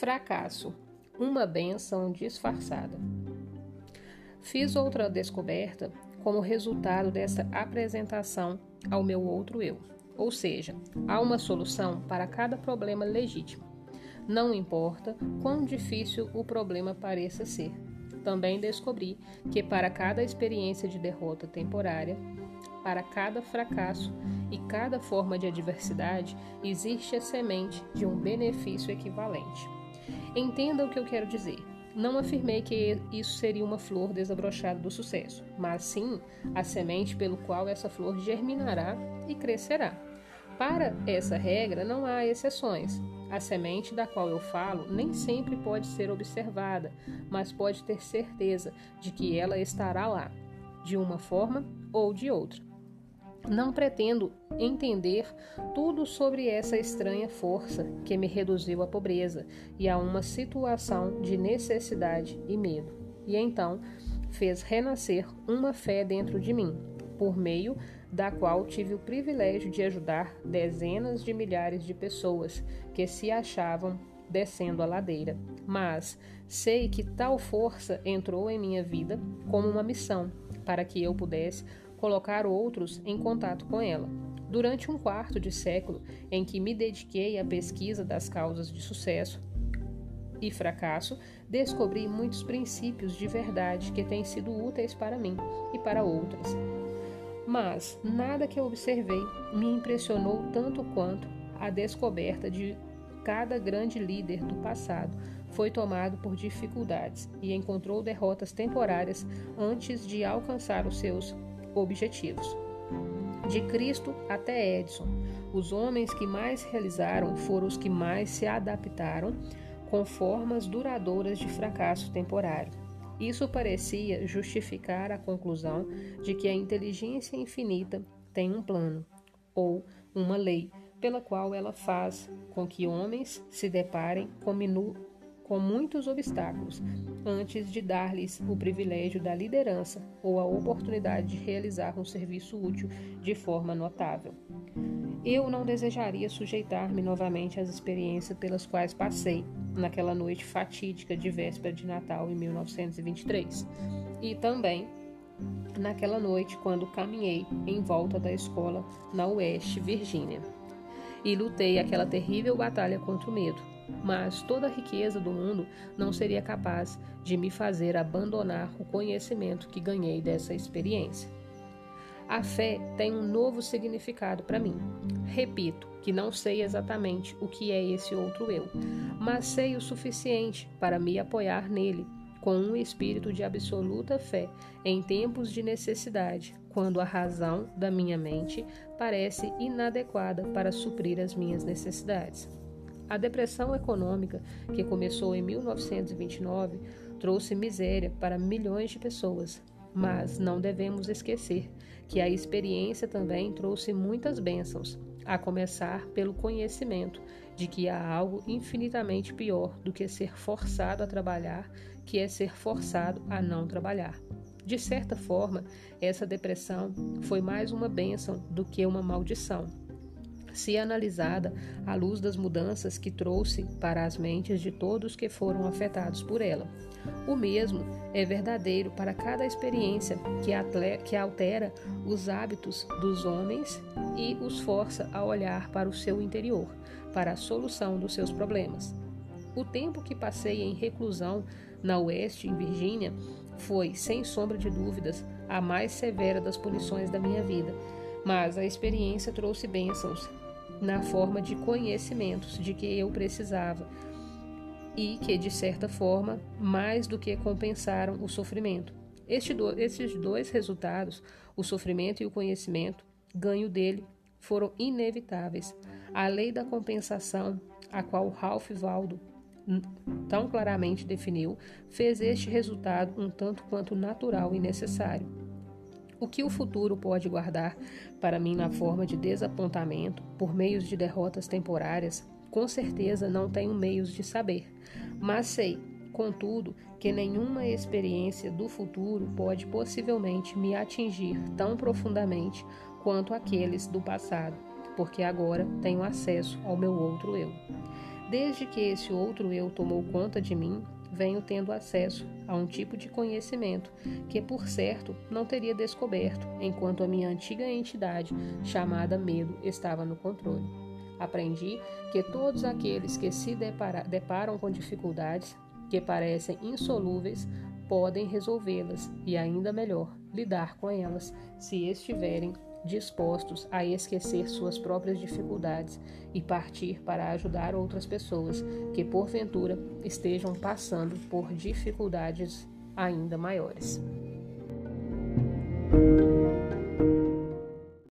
Fracasso uma benção disfarçada. Fiz outra descoberta como resultado dessa apresentação ao meu outro eu. Ou seja, há uma solução para cada problema legítimo. Não importa quão difícil o problema pareça ser. Também descobri que para cada experiência de derrota temporária, para cada fracasso e cada forma de adversidade, existe a semente de um benefício equivalente. Entenda o que eu quero dizer. Não afirmei que isso seria uma flor desabrochada do sucesso, mas sim a semente pelo qual essa flor germinará e crescerá. Para essa regra não há exceções. A semente da qual eu falo nem sempre pode ser observada, mas pode ter certeza de que ela estará lá, de uma forma ou de outra. Não pretendo entender tudo sobre essa estranha força que me reduziu à pobreza e a uma situação de necessidade e medo. E então fez renascer uma fé dentro de mim, por meio da qual tive o privilégio de ajudar dezenas de milhares de pessoas que se achavam descendo a ladeira. Mas sei que tal força entrou em minha vida como uma missão para que eu pudesse colocar outros em contato com ela. Durante um quarto de século em que me dediquei à pesquisa das causas de sucesso e fracasso, descobri muitos princípios de verdade que têm sido úteis para mim e para outras. Mas nada que eu observei me impressionou tanto quanto a descoberta de cada grande líder do passado foi tomado por dificuldades e encontrou derrotas temporárias antes de alcançar os seus objetivos. De Cristo até Edison, os homens que mais realizaram foram os que mais se adaptaram com formas duradouras de fracasso temporário. Isso parecia justificar a conclusão de que a inteligência infinita tem um plano ou uma lei pela qual ela faz com que homens se deparem com com muitos obstáculos antes de dar-lhes o privilégio da liderança ou a oportunidade de realizar um serviço útil de forma notável. Eu não desejaria sujeitar-me novamente às experiências pelas quais passei naquela noite fatídica de véspera de Natal em 1923 e também naquela noite quando caminhei em volta da escola na West Virginia e lutei aquela terrível batalha contra o medo mas toda a riqueza do mundo não seria capaz de me fazer abandonar o conhecimento que ganhei dessa experiência. A fé tem um novo significado para mim. Repito que não sei exatamente o que é esse outro eu, mas sei o suficiente para me apoiar nele com um espírito de absoluta fé em tempos de necessidade, quando a razão da minha mente parece inadequada para suprir as minhas necessidades. A depressão econômica, que começou em 1929, trouxe miséria para milhões de pessoas. Mas não devemos esquecer que a experiência também trouxe muitas bênçãos, a começar pelo conhecimento de que há algo infinitamente pior do que ser forçado a trabalhar, que é ser forçado a não trabalhar. De certa forma, essa depressão foi mais uma bênção do que uma maldição se analisada à luz das mudanças que trouxe para as mentes de todos que foram afetados por ela. O mesmo é verdadeiro para cada experiência que altera os hábitos dos homens e os força a olhar para o seu interior, para a solução dos seus problemas. O tempo que passei em reclusão na Oeste, em Virgínia, foi, sem sombra de dúvidas, a mais severa das punições da minha vida, mas a experiência trouxe bênçãos na forma de conhecimentos de que eu precisava e que, de certa forma, mais do que compensaram o sofrimento. Este do, esses dois resultados, o sofrimento e o conhecimento, ganho dele, foram inevitáveis. A lei da compensação, a qual Ralph Waldo tão claramente definiu, fez este resultado um tanto quanto natural e necessário. O que o futuro pode guardar para mim na forma de desapontamento, por meios de derrotas temporárias, com certeza não tenho meios de saber. Mas sei, contudo, que nenhuma experiência do futuro pode possivelmente me atingir tão profundamente quanto aqueles do passado, porque agora tenho acesso ao meu outro eu. Desde que esse outro eu tomou conta de mim, venho tendo acesso a um tipo de conhecimento que, por certo, não teria descoberto enquanto a minha antiga entidade, chamada medo, estava no controle. Aprendi que todos aqueles que se depara, deparam com dificuldades que parecem insolúveis podem resolvê-las e, ainda melhor, lidar com elas se estiverem dispostos a esquecer suas próprias dificuldades e partir para ajudar outras pessoas que, porventura, estejam passando por dificuldades ainda maiores.